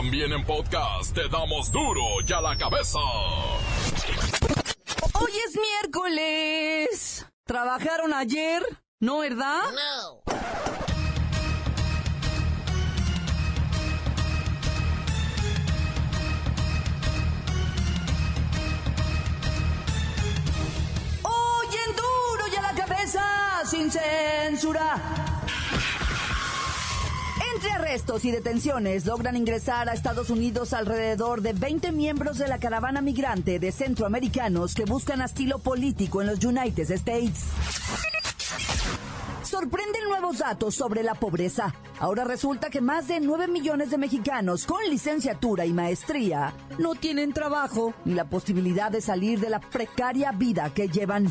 También en podcast te damos duro y a la cabeza. Hoy es miércoles. ¿Trabajaron ayer? ¿No, verdad? No. Hoy en duro y a la cabeza, sin censura. Entre arrestos y detenciones logran ingresar a Estados Unidos alrededor de 20 miembros de la caravana migrante de centroamericanos que buscan asilo político en los United States. Sorprenden nuevos datos sobre la pobreza. Ahora resulta que más de 9 millones de mexicanos con licenciatura y maestría no tienen trabajo ni la posibilidad de salir de la precaria vida que llevan.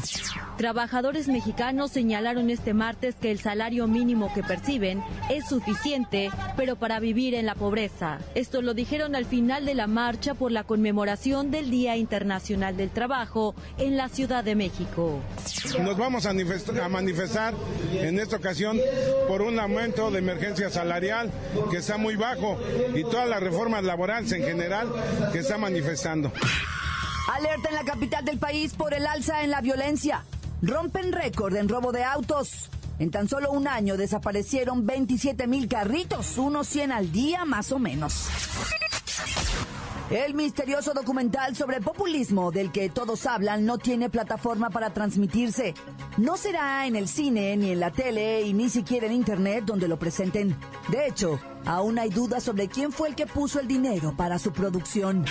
Trabajadores mexicanos señalaron este martes que el salario mínimo que perciben es suficiente, pero para vivir en la pobreza. Esto lo dijeron al final de la marcha por la conmemoración del Día Internacional del Trabajo en la Ciudad de México. Nos vamos a manifestar en esta ocasión por un aumento de emergencia salarial que está muy bajo y todas las reformas laborales en general que está manifestando. Alerta en la capital del país por el alza en la violencia. Rompen récord en robo de autos. En tan solo un año desaparecieron 27 mil carritos, unos 100 al día más o menos. El misterioso documental sobre populismo del que todos hablan no tiene plataforma para transmitirse. No será en el cine, ni en la tele, y ni siquiera en internet donde lo presenten. De hecho, aún hay dudas sobre quién fue el que puso el dinero para su producción.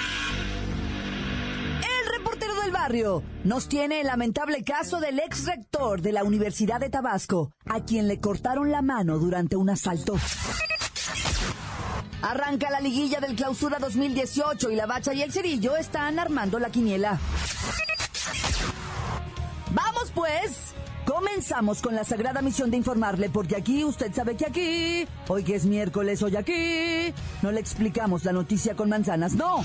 Barrio nos tiene el lamentable caso del ex rector de la Universidad de Tabasco, a quien le cortaron la mano durante un asalto. Arranca la liguilla del clausura 2018 y la bacha y el cerillo están armando la quiniela. Vamos pues. Comenzamos con la sagrada misión de informarle, porque aquí, usted sabe que aquí, hoy que es miércoles, hoy aquí, no le explicamos la noticia con manzanas, no.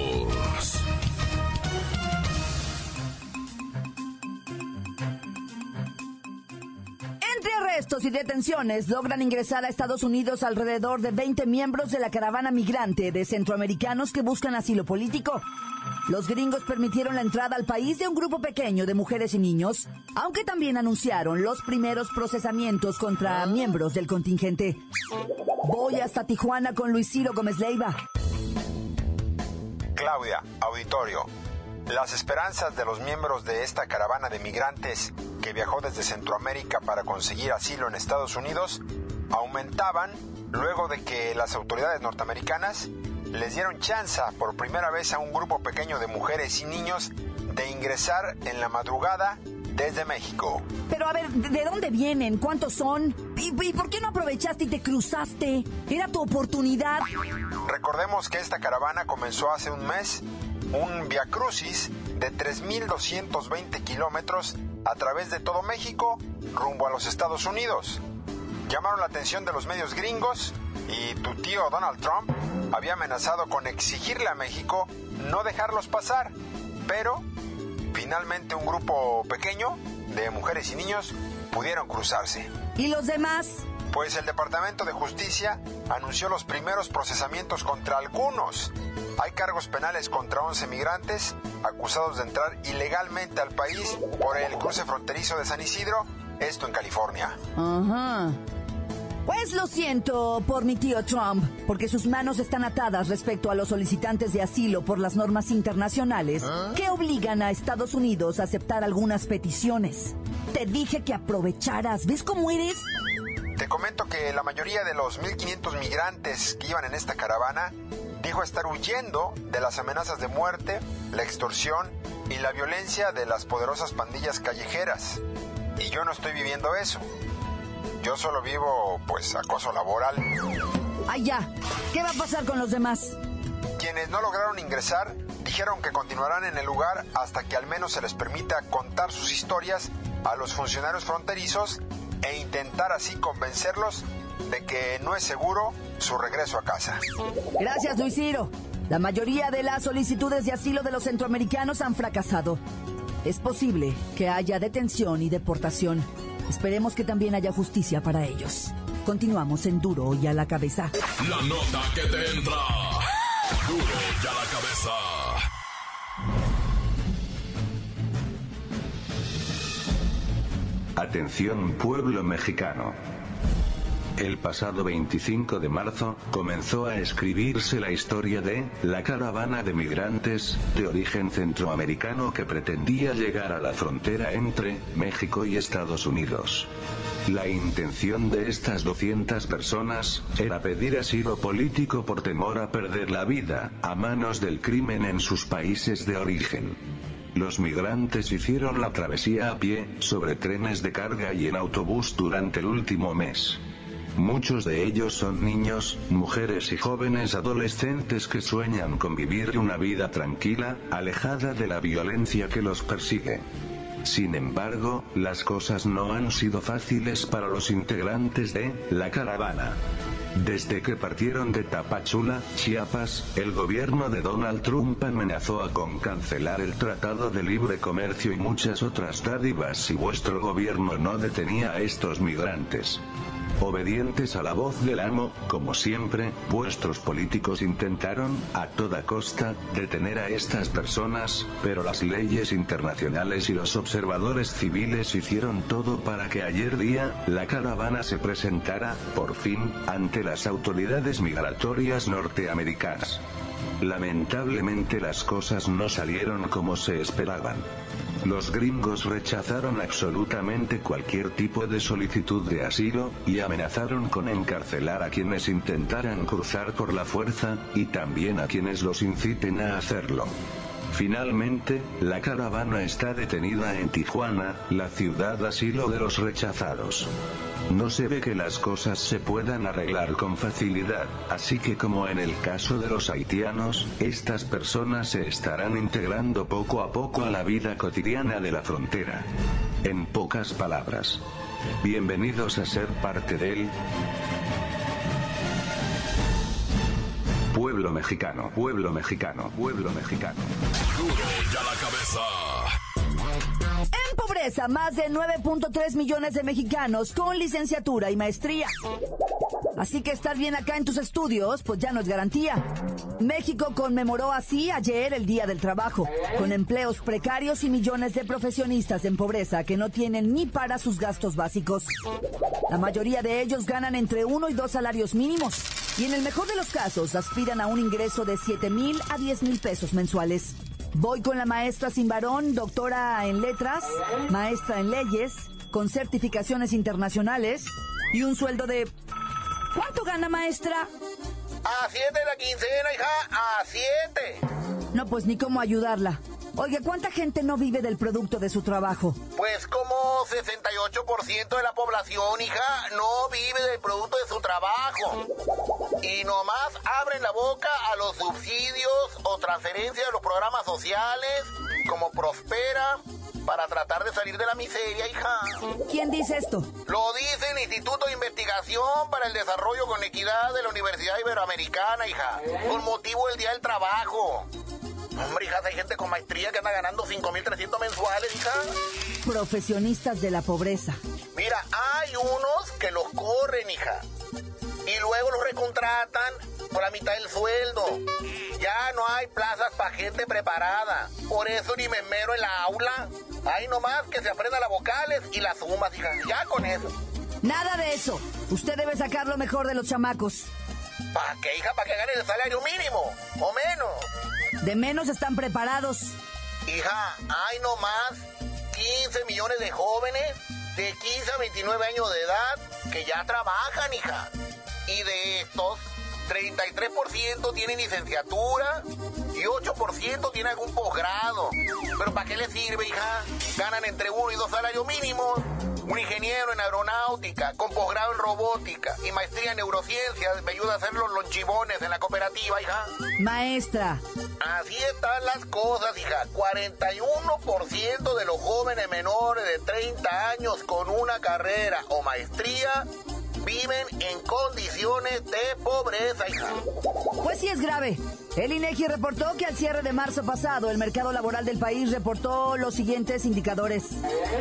Arrestos y detenciones logran ingresar a Estados Unidos alrededor de 20 miembros de la caravana migrante de centroamericanos que buscan asilo político. Los gringos permitieron la entrada al país de un grupo pequeño de mujeres y niños, aunque también anunciaron los primeros procesamientos contra miembros del contingente. Voy hasta Tijuana con Luis Ciro Gómez Leiva. Claudia, auditorio. Las esperanzas de los miembros de esta caravana de migrantes que viajó desde Centroamérica para conseguir asilo en Estados Unidos aumentaban luego de que las autoridades norteamericanas les dieron chance por primera vez a un grupo pequeño de mujeres y niños de ingresar en la madrugada desde México. Pero a ver, ¿de dónde vienen? ¿Cuántos son? ¿Y, y por qué no aprovechaste y te cruzaste? Era tu oportunidad. Recordemos que esta caravana comenzó hace un mes, un Via Crucis de 3.220 kilómetros a través de todo México rumbo a los Estados Unidos. Llamaron la atención de los medios gringos y tu tío Donald Trump había amenazado con exigirle a México no dejarlos pasar, pero finalmente un grupo pequeño de mujeres y niños pudieron cruzarse. ¿Y los demás? Pues el Departamento de Justicia anunció los primeros procesamientos contra algunos. Hay cargos penales contra 11 migrantes acusados de entrar ilegalmente al país por el cruce fronterizo de San Isidro, esto en California. Ajá. Pues lo siento por mi tío Trump, porque sus manos están atadas respecto a los solicitantes de asilo por las normas internacionales que obligan a Estados Unidos a aceptar algunas peticiones. Te dije que aprovecharas, ¿ves cómo eres? Comento que la mayoría de los 1.500 migrantes que iban en esta caravana dijo estar huyendo de las amenazas de muerte, la extorsión y la violencia de las poderosas pandillas callejeras. Y yo no estoy viviendo eso. Yo solo vivo, pues, acoso laboral. Ay, ya. ¿Qué va a pasar con los demás? Quien quienes no lograron ingresar dijeron que continuarán en el lugar hasta que al menos se les permita contar sus historias a los funcionarios fronterizos e intentar así convencerlos de que no es seguro su regreso a casa. Gracias, Luis Ciro. La mayoría de las solicitudes de asilo de los centroamericanos han fracasado. Es posible que haya detención y deportación. Esperemos que también haya justicia para ellos. Continuamos en Duro y a la cabeza. La nota que te entra. Duro y a la cabeza. Atención pueblo mexicano. El pasado 25 de marzo, comenzó a escribirse la historia de la caravana de migrantes de origen centroamericano que pretendía llegar a la frontera entre México y Estados Unidos. La intención de estas 200 personas era pedir asilo político por temor a perder la vida a manos del crimen en sus países de origen. Los migrantes hicieron la travesía a pie, sobre trenes de carga y en autobús durante el último mes. Muchos de ellos son niños, mujeres y jóvenes adolescentes que sueñan con vivir una vida tranquila, alejada de la violencia que los persigue. Sin embargo, las cosas no han sido fáciles para los integrantes de la caravana. Desde que partieron de Tapachula, Chiapas, el gobierno de Donald Trump amenazó a con cancelar el Tratado de Libre Comercio y muchas otras dádivas si vuestro gobierno no detenía a estos migrantes. Obedientes a la voz del amo, como siempre, vuestros políticos intentaron, a toda costa, detener a estas personas, pero las leyes internacionales y los observadores civiles hicieron todo para que ayer día, la caravana se presentara, por fin, ante las autoridades migratorias norteamericanas. Lamentablemente las cosas no salieron como se esperaban. Los gringos rechazaron absolutamente cualquier tipo de solicitud de asilo, y amenazaron con encarcelar a quienes intentaran cruzar por la fuerza, y también a quienes los inciten a hacerlo. Finalmente, la caravana está detenida en Tijuana, la ciudad asilo de los rechazados. No se ve que las cosas se puedan arreglar con facilidad, así que como en el caso de los haitianos, estas personas se estarán integrando poco a poco a la vida cotidiana de la frontera. En pocas palabras. Bienvenidos a ser parte del pueblo mexicano, pueblo mexicano, pueblo mexicano. Duro y a la cabeza. En pobreza, más de 9.3 millones de mexicanos con licenciatura y maestría. Así que estar bien acá en tus estudios, pues ya no es garantía. México conmemoró así ayer el Día del Trabajo, con empleos precarios y millones de profesionistas en pobreza que no tienen ni para sus gastos básicos. La mayoría de ellos ganan entre uno y dos salarios mínimos y en el mejor de los casos aspiran a un ingreso de 7 mil a 10 mil pesos mensuales. Voy con la maestra sin varón, doctora en letras, maestra en leyes, con certificaciones internacionales y un sueldo de... ¿Cuánto gana maestra? A siete la quincena, hija, a siete. No, pues ni cómo ayudarla. Oiga, ¿cuánta gente no vive del producto de su trabajo? Pues como 68% de la población, hija, no vive del producto de su trabajo. Y nomás abren la boca a los subsidios o transferencias de los programas sociales, como Prospera, para tratar de salir de la miseria, hija. ¿Quién dice esto? Lo dice el Instituto de Investigación para el Desarrollo con Equidad de la Universidad Iberoamericana, hija, con motivo del Día del Trabajo. Hombre, hija, hay gente con maestría que anda ganando 5.300 mensuales, hija. Profesionistas de la pobreza. Mira, hay unos que los corren, hija. Y luego los recontratan por la mitad del sueldo. Ya no hay plazas para gente preparada. Por eso ni me esmero en la aula. Hay nomás que se aprendan las vocales y las sumas, hija. Ya con eso. Nada de eso. Usted debe sacar lo mejor de los chamacos. ¿Para qué, hija? ¿Para que ganen el salario mínimo? O menos. De menos están preparados. Hija, hay nomás 15 millones de jóvenes de 15 a 29 años de edad que ya trabajan, hija. Y de estos, 33% tiene licenciatura y 8% tiene algún posgrado. Pero ¿para qué le sirve, hija? Ganan entre uno y dos salarios mínimos. Un ingeniero en aeronáutica, con posgrado en robótica y maestría en neurociencias me ayuda a hacer los lonchibones en la cooperativa, hija. Maestra. Así están las cosas, hija. 41% de los jóvenes menores de 30 años con una carrera o maestría viven en condiciones de pobreza. Pues sí es grave. El INEGI reportó que al cierre de marzo pasado el mercado laboral del país reportó los siguientes indicadores.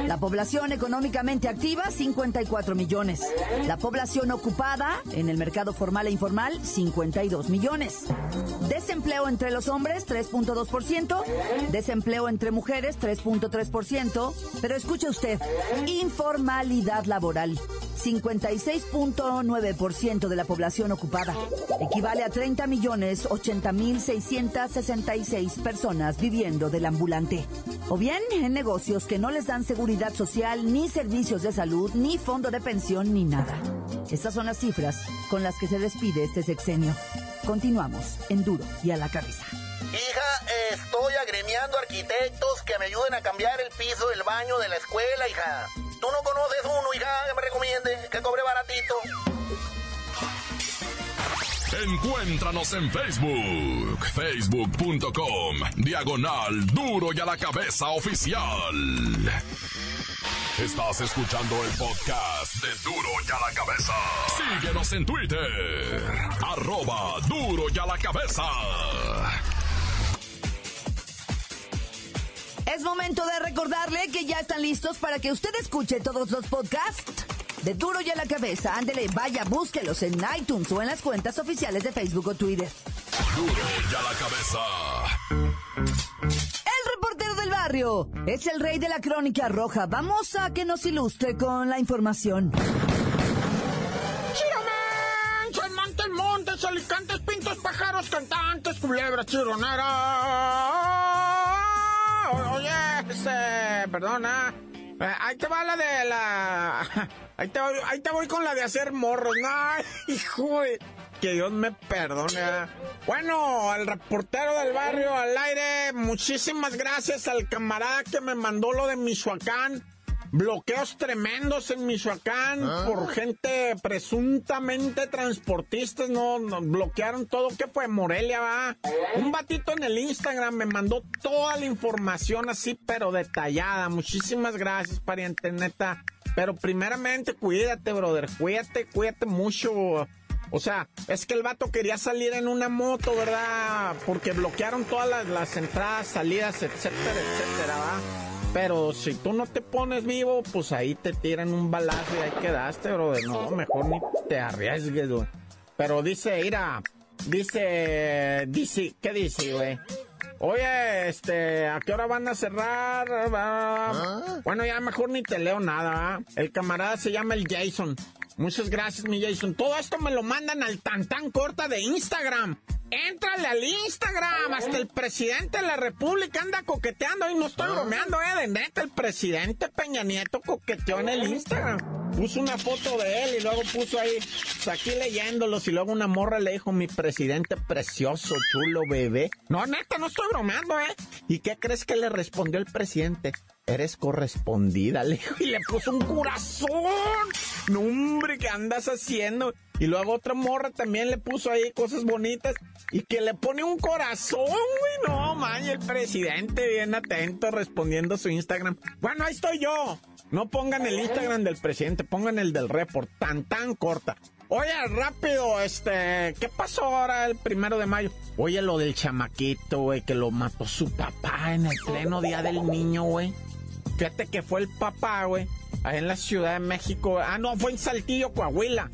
La población económicamente activa, 54 millones. La población ocupada en el mercado formal e informal, 52 millones. Desempleo entre los hombres, 3.2%. Desempleo entre mujeres, 3.3%. Pero escuche usted, informalidad laboral. 56.9% de la población ocupada. Equivale a 30 millones 80 mil 666 personas viviendo del ambulante. O bien en negocios que no les dan seguridad social, ni servicios de salud, ni fondo de pensión, ni nada. Estas son las cifras con las que se despide este sexenio. Continuamos en duro y a la cabeza. Hija, estoy agremiando arquitectos que me ayuden a cambiar el piso del baño de la escuela, hija. ¿Tú no conoces uno, hija, que me recomiende, que cobre baratito? Encuéntranos en Facebook, facebook.com, diagonal duro y a la cabeza oficial. Estás escuchando el podcast de Duro y a la cabeza. Síguenos en Twitter, arroba duro y a la cabeza. Es momento de recordarle que ya están listos para que usted escuche todos los podcasts de Duro y a la Cabeza. Ándele, vaya, búsquelos en iTunes o en las cuentas oficiales de Facebook o Twitter. Duro y a la cabeza. El reportero del barrio es el rey de la crónica roja. Vamos a que nos ilustre con la información. Montes, Montes, Alicantes, Pintos, Pájaros, Cantantes, Culebras, Chironera. Oye, este, perdona. Eh, ahí te va la de la... Ahí te, voy, ahí te voy con la de hacer morros. No, hijo. Que Dios me perdone. Bueno, al reportero del barrio al aire, muchísimas gracias al camarada que me mandó lo de Michoacán. Bloqueos tremendos en Michoacán por gente presuntamente transportistas, no, no, bloquearon todo. ¿Qué fue? Morelia, va. Un batito en el Instagram me mandó toda la información así, pero detallada. Muchísimas gracias, pariente, neta. Pero primeramente, cuídate, brother. Cuídate, cuídate mucho. O sea, es que el vato quería salir en una moto, ¿verdad? Porque bloquearon todas las, las entradas, salidas, etcétera, etcétera, ¿va? Pero si tú no te pones vivo, pues ahí te tiran un balazo y ahí quedaste, bro. No, mejor ni te arriesgues, güey. Pero dice, mira, dice, dice, ¿qué dice, güey? Oye, este, ¿a qué hora van a cerrar? ¿Ah? Bueno, ya mejor ni te leo nada, ¿eh? El camarada se llama el Jason. Muchas gracias, mi Jason. Todo esto me lo mandan al tan tan corta de Instagram. Éntrale al Instagram, hasta el presidente de la República anda coqueteando y no estoy bromeando, eh, de neta, el presidente Peña Nieto coqueteó en el Instagram. Puso una foto de él y luego puso ahí, pues aquí leyéndolos y luego una morra le dijo, mi presidente precioso, chulo bebé. No, neta, no estoy bromeando, eh. ¿Y qué crees que le respondió el presidente? Eres correspondida, le dijo, y le puso un corazón. No, hombre, ¿qué andas haciendo? Y luego otra morra también le puso ahí cosas bonitas y que le pone un corazón, güey. No, man, y el presidente bien atento respondiendo su Instagram. Bueno, ahí estoy yo. No pongan el Instagram del presidente, pongan el del report, tan tan corta. Oye, rápido, este, ¿qué pasó ahora el primero de mayo? Oye, lo del chamaquito, güey, que lo mató su papá en el pleno día del niño, güey. Fíjate que fue el papá, güey, ahí en la Ciudad de México. Ah, no, fue en Saltillo, Coahuila.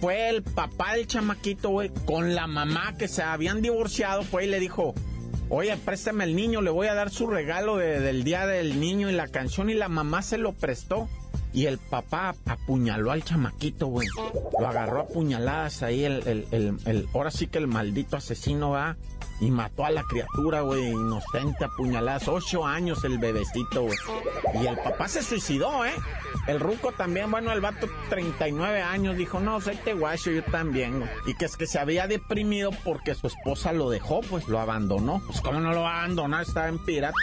Fue el papá del chamaquito, güey, con la mamá que se habían divorciado, fue y le dijo, oye, préstame el niño, le voy a dar su regalo de, del día del niño y la canción, y la mamá se lo prestó. y el papá apuñaló al chamaquito, güey. Lo agarró a puñaladas ahí, el, el, el, el, ahora sí que el maldito asesino va y mató a la criatura, güey, inocente, apuñaladas. Ocho años el bebecito, güey. Y el papá se suicidó, ¿eh? El ruco también, bueno, el vato 39 años, dijo, no, soy guacho, yo también, güey. Y que es que se había deprimido porque su esposa lo dejó, pues lo abandonó. Pues cómo no lo va a abandonar, estaba en pirata.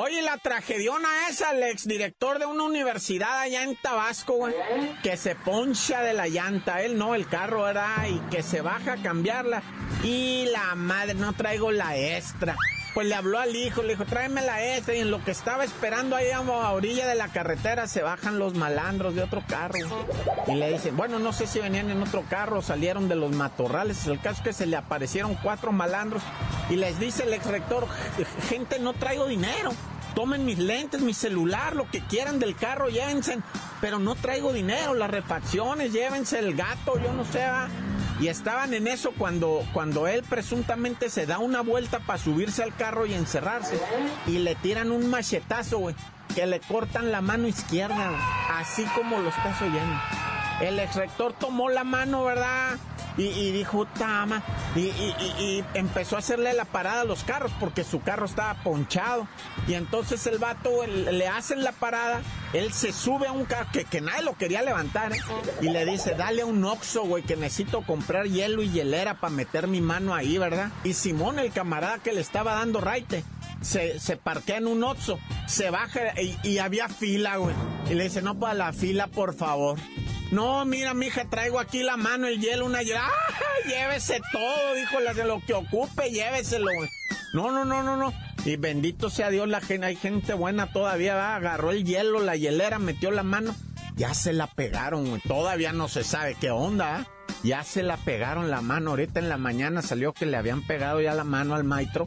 Oye, la tragediona esa, el exdirector de una universidad allá en Tabasco, güey, que se poncha de la llanta, él no, el carro era, y que se baja a cambiarla. Y la madre, no traigo la extra. Pues le habló al hijo, le dijo, tráeme la extra. Y en lo que estaba esperando ahí a orilla de la carretera, se bajan los malandros de otro carro. Y le dicen, bueno, no sé si venían en otro carro, salieron de los matorrales. El caso es que se le aparecieron cuatro malandros. Y les dice el ex rector, gente, no traigo dinero. Tomen mis lentes, mi celular, lo que quieran del carro, llévense. Pero no traigo dinero, las refacciones, llévense el gato, yo no sé. Y estaban en eso cuando, cuando él presuntamente se da una vuelta para subirse al carro y encerrarse. Y le tiran un machetazo, güey. Que le cortan la mano izquierda, así como lo estás oyendo. El ex rector tomó la mano, ¿verdad? Y, dijo, tama, y, y, empezó a hacerle la parada a los carros porque su carro estaba ponchado. Y entonces el vato le hacen la parada, él se sube a un carro que, que nadie lo quería levantar ¿eh? y le dice, dale a un oxo, güey, que necesito comprar hielo y hielera para meter mi mano ahí, ¿verdad? Y Simón, el camarada que le estaba dando raite, se, se parquea en un Oxxo, se baja y, y, había fila, güey. Y le dice, no, para la fila, por favor. No, mira, mija, traigo aquí la mano, el hielo, una ¡Ah! Llévese todo, dijo la de lo que ocupe, lléveselo. No, no, no, no, no. Y bendito sea Dios, la gente, hay gente buena todavía, ¿va? agarró el hielo, la hielera, metió la mano. Ya se la pegaron, Todavía no se sabe qué onda, ¿eh? Ya se la pegaron la mano. Ahorita en la mañana salió que le habían pegado ya la mano al maestro.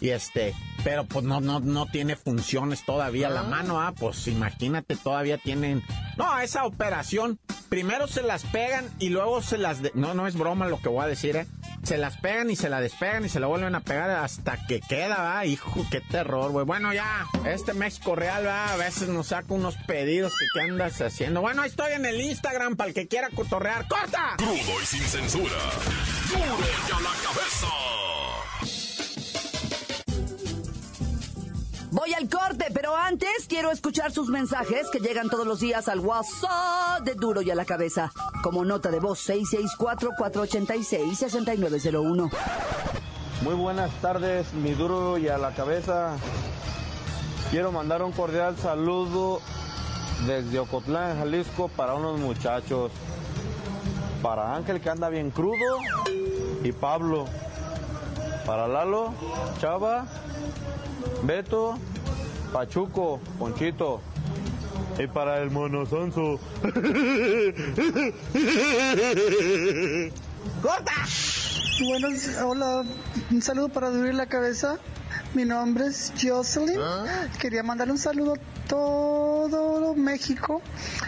Y este, pero pues no, no, no tiene funciones todavía la ah. mano, ah, pues imagínate, todavía tienen. No, esa operación, primero se las pegan y luego se las. No, no es broma lo que voy a decir, eh. Se las pegan y se la despegan y se la vuelven a pegar hasta que queda, va, hijo, qué terror, güey. Bueno, ya, este México Real, va, a veces nos saca unos pedidos que qué andas haciendo. Bueno, estoy en el Instagram para el que quiera cotorrear. ¡Corta! Crudo y sin censura. Duro ya la cabeza. Voy al corte, pero antes quiero escuchar sus mensajes que llegan todos los días al WhatsApp de Duro y a la Cabeza. Como nota de voz 664-486-6901. Muy buenas tardes, mi Duro y a la Cabeza. Quiero mandar un cordial saludo desde Ocotlán, Jalisco, para unos muchachos. Para Ángel que anda bien crudo y Pablo. Para Lalo, Chava Beto, Pachuco, Ponchito. Y para el monosonso. ¡Corta! Buenos, hola, un saludo para abrir la cabeza. Mi nombre es Jocelyn. ¿Ah? Quería mandarle un saludo a todo México.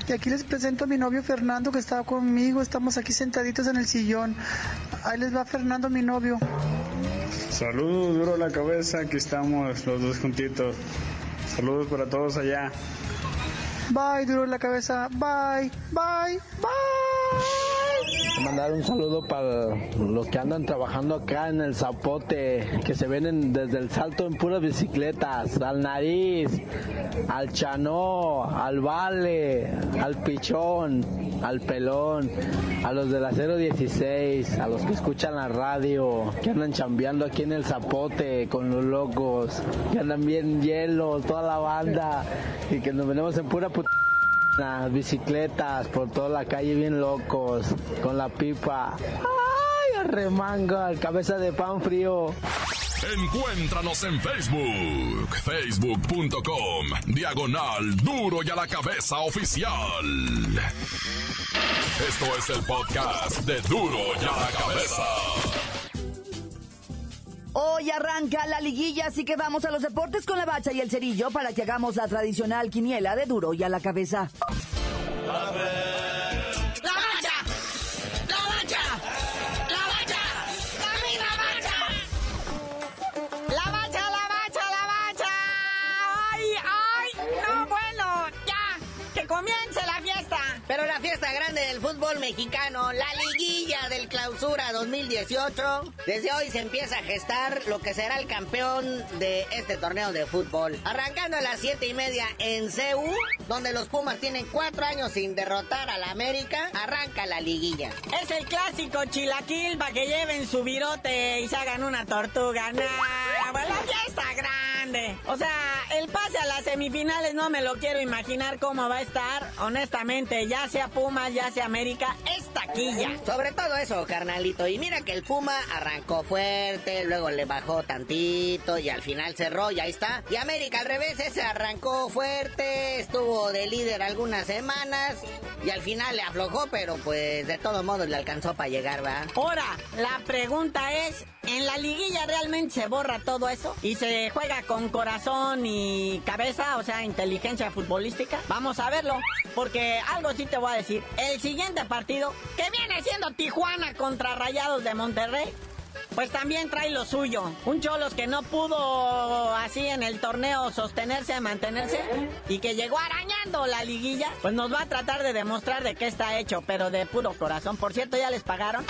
Y aquí les presento a mi novio Fernando que estaba conmigo. Estamos aquí sentaditos en el sillón. Ahí les va Fernando, mi novio. Saludos, duro la cabeza, aquí estamos los dos juntitos. Saludos para todos allá. Bye, duro la cabeza. Bye, bye, bye mandar un saludo para los que andan trabajando acá en el Zapote, que se ven desde el salto en puras bicicletas, al nariz, al chanó, al vale, al pichón, al pelón, a los de la 016, a los que escuchan la radio, que andan chambeando aquí en el Zapote con los locos, que andan bien hielo, toda la banda, y que nos venimos en pura puta las bicicletas por toda la calle bien locos, con la pipa. ¡Ay, arremanga, cabeza de pan frío! Encuéntranos en Facebook, facebook.com, diagonal duro y a la cabeza oficial. Esto es el podcast de duro y a la cabeza. Hoy arranca la liguilla, así que vamos a los deportes con la bacha y el cerillo para que hagamos la tradicional quiniela de duro y a la cabeza. ¡La fútbol mexicano, la liguilla del clausura 2018. Desde hoy se empieza a gestar lo que será el campeón de este torneo de fútbol. Arrancando a las siete y media en CEU, donde los Pumas tienen cuatro años sin derrotar a la América, arranca la liguilla. Es el clásico chilaquil para que lleven su virote y se hagan una tortuga. Nah, bueno, ya está grande. O sea, el pase a las semifinales no me lo quiero imaginar cómo va a estar. Honestamente, ya sea Pumas, ya sea América, es taquilla. Sobre todo eso, carnalito. Y mira que el Puma arrancó fuerte, luego le bajó tantito y al final cerró y ahí está. Y América al revés, ese arrancó fuerte, estuvo de líder algunas semanas y al final le aflojó, pero pues de todos modos le alcanzó para llegar, ¿va? Ahora, la pregunta es, ¿en la liguilla realmente se borra todo eso? ¿Y se juega con corazón y cabeza, o sea, inteligencia futbolística? Vamos a verlo, porque algo sí te voy a decir. El siguiente partido, que viene siendo Tijuana contra Rayados de Monterrey, pues también trae lo suyo. Un Cholos que no pudo así en el torneo sostenerse, mantenerse y que llegó arañando la liguilla, pues nos va a tratar de demostrar de qué está hecho, pero de puro corazón. Por cierto, ¿ya les pagaron?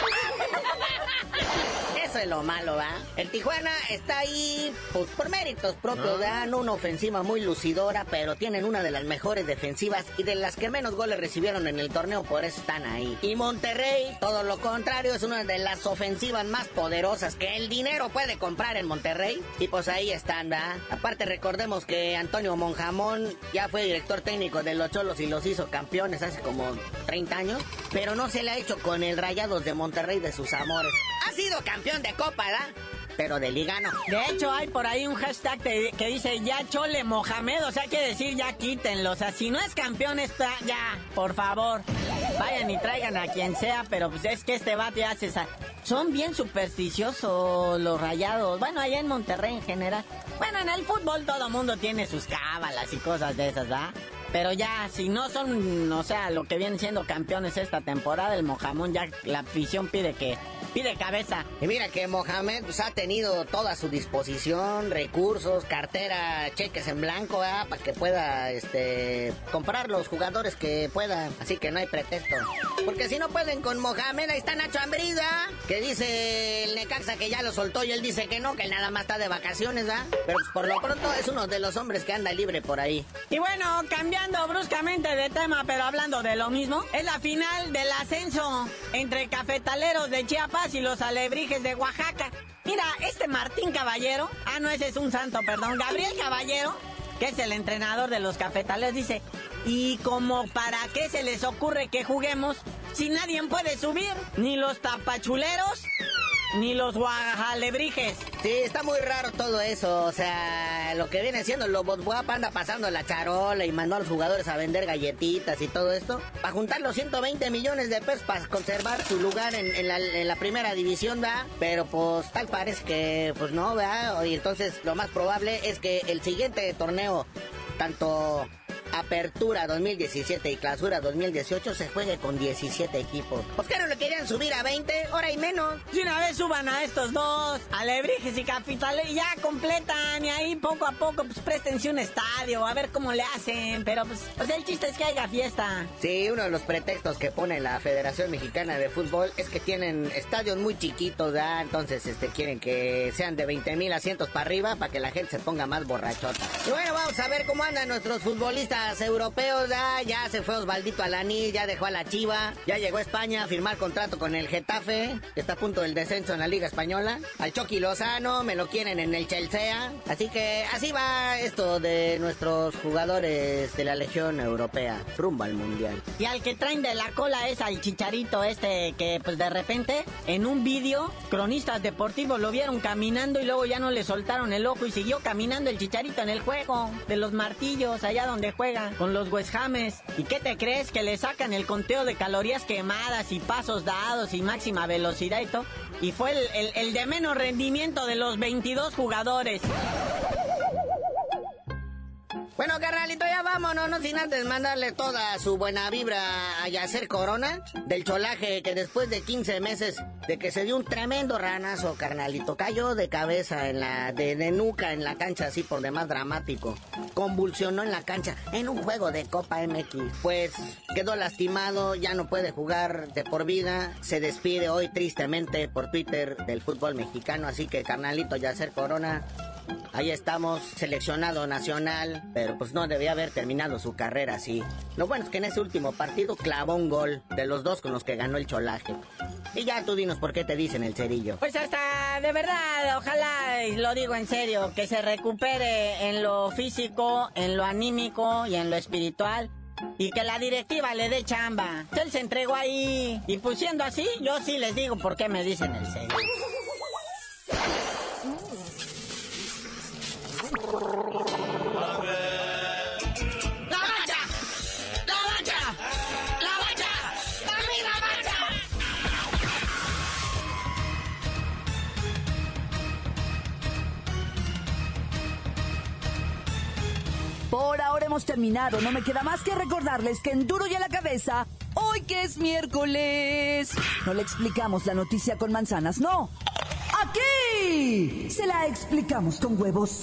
Eso es lo malo, ¿va? El Tijuana está ahí, pues por méritos propios, dan una ofensiva muy lucidora, pero tienen una de las mejores defensivas y de las que menos goles recibieron en el torneo, por eso están ahí. Y Monterrey, todo lo contrario, es una de las ofensivas más poderosas que el dinero puede comprar en Monterrey. Y pues ahí están, ¿va? Aparte recordemos que Antonio Monjamón ya fue director técnico de los Cholos y los hizo campeones hace como 30 años, pero no se le ha hecho con el Rayados de Monterrey de sus amores. Ha sido campeón de Copa, ¿verdad? Pero de liga no. De hecho, hay por ahí un hashtag que, que dice ya Chole Mohamed, o sea, quiere decir ya quítenlo. O sea, si no es campeón, está ya, por favor. Vayan y traigan a quien sea, pero pues es que este bate hace. Son bien supersticiosos los rayados. Bueno, allá en Monterrey en general. Bueno, en el fútbol todo mundo tiene sus cábalas y cosas de esas, ¿va? Pero ya, si no son, o sea, lo que vienen siendo campeones esta temporada, el Mojamón ya la afición pide que pide cabeza. Y mira que Mohamed pues, ha tenido toda su disposición, recursos, cartera, cheques en blanco, ¿verdad? para que pueda este, comprar los jugadores que pueda. Así que no hay pretexto. Porque si no pueden con Mohamed, ahí está Nacho Ambrida, que dice el Necaxa que ya lo soltó y él dice que no, que nada más está de vacaciones, ¿verdad? Pero pues, por lo pronto es uno de los hombres que anda libre por ahí. Y bueno, cambiando bruscamente de tema, pero hablando de lo mismo, es la final del ascenso entre cafetaleros de Chiapas y los alebrijes de Oaxaca. Mira, este Martín Caballero, ah, no, ese es un santo, perdón, Gabriel Caballero, que es el entrenador de los cafetaleros, dice, ¿y como para qué se les ocurre que juguemos si nadie puede subir? Ni los tapachuleros, ni los guajalebrijes. Sí, está muy raro todo eso. O sea, lo que viene siendo Lobos Guap anda pasando la charola y mandó a los jugadores a vender galletitas y todo esto. Para juntar los 120 millones de pesos para conservar su lugar en, en la, en la primera división, ¿verdad? Pero pues tal parece que pues no, ¿verdad? Y entonces lo más probable es que el siguiente torneo, tanto Apertura 2017 y Clausura 2018 se juegue con 17 equipos. ¿Por qué no le querían subir a 20? Hora y menos. Y una vez suban a estos dos, Alebrijes y Capitales, ya completan, y ahí poco a poco, pues préstense un estadio, a ver cómo le hacen. Pero pues, pues el chiste es que haya fiesta. Sí, uno de los pretextos que pone la Federación Mexicana de Fútbol es que tienen estadios muy chiquitos, ¿verdad? Entonces, este, quieren que sean de 20 mil asientos para arriba para que la gente se ponga más borrachota. Y bueno, vamos a ver cómo andan nuestros futbolistas europeos, ya, ya se fue Osvaldito Alaní, ya dejó a la Chiva, ya llegó a España a firmar contrato con el Getafe, que está a punto del descenso en la Liga Española. Al Chucky Lozano, me lo quieren en el Chelsea. Así que así va esto de nuestros jugadores de la Legión Europea, rumbo al Mundial. Y al que traen de la cola es al chicharito este que pues de repente en un vídeo cronistas deportivos lo vieron caminando y luego ya no le soltaron el ojo y siguió caminando el chicharito en el juego de los martillos allá donde juega con los West Hames. ¿Y qué te crees? Que le sacan el conteo de calorías quemadas y pasos dados y máxima velocidad y todo. Y fue el, el, de menos rendimiento de los 22 jugadores. Bueno, carnalito, ya vámonos, no sin antes mandarle toda su buena vibra a Yacer Corona, del cholaje que después de 15 meses de que se dio un tremendo ranazo, carnalito. Cayó de cabeza en la, de, de nuca en la cancha, así por demás dramático. Convulsionó en la cancha en un juego de Copa MX. Pues quedó lastimado, ya no puede jugar de por vida. Se despide hoy tristemente por Twitter del fútbol mexicano. Así que, carnalito Yacer Corona, Ahí estamos, seleccionado nacional, pero pues no debía haber terminado su carrera así. Lo bueno es que en ese último partido clavó un gol de los dos con los que ganó el cholaje. Y ya tú dinos por qué te dicen el cerillo. Pues hasta, de verdad, ojalá, y lo digo en serio, que se recupere en lo físico, en lo anímico y en lo espiritual. Y que la directiva le dé chamba. Él se entregó ahí. Y pues siendo así, yo sí les digo por qué me dicen el cerillo. Por ahora hemos terminado. No me queda más que recordarles que en Duro y a la cabeza, hoy que es miércoles, no le explicamos la noticia con manzanas, no. Aquí se la explicamos con huevos.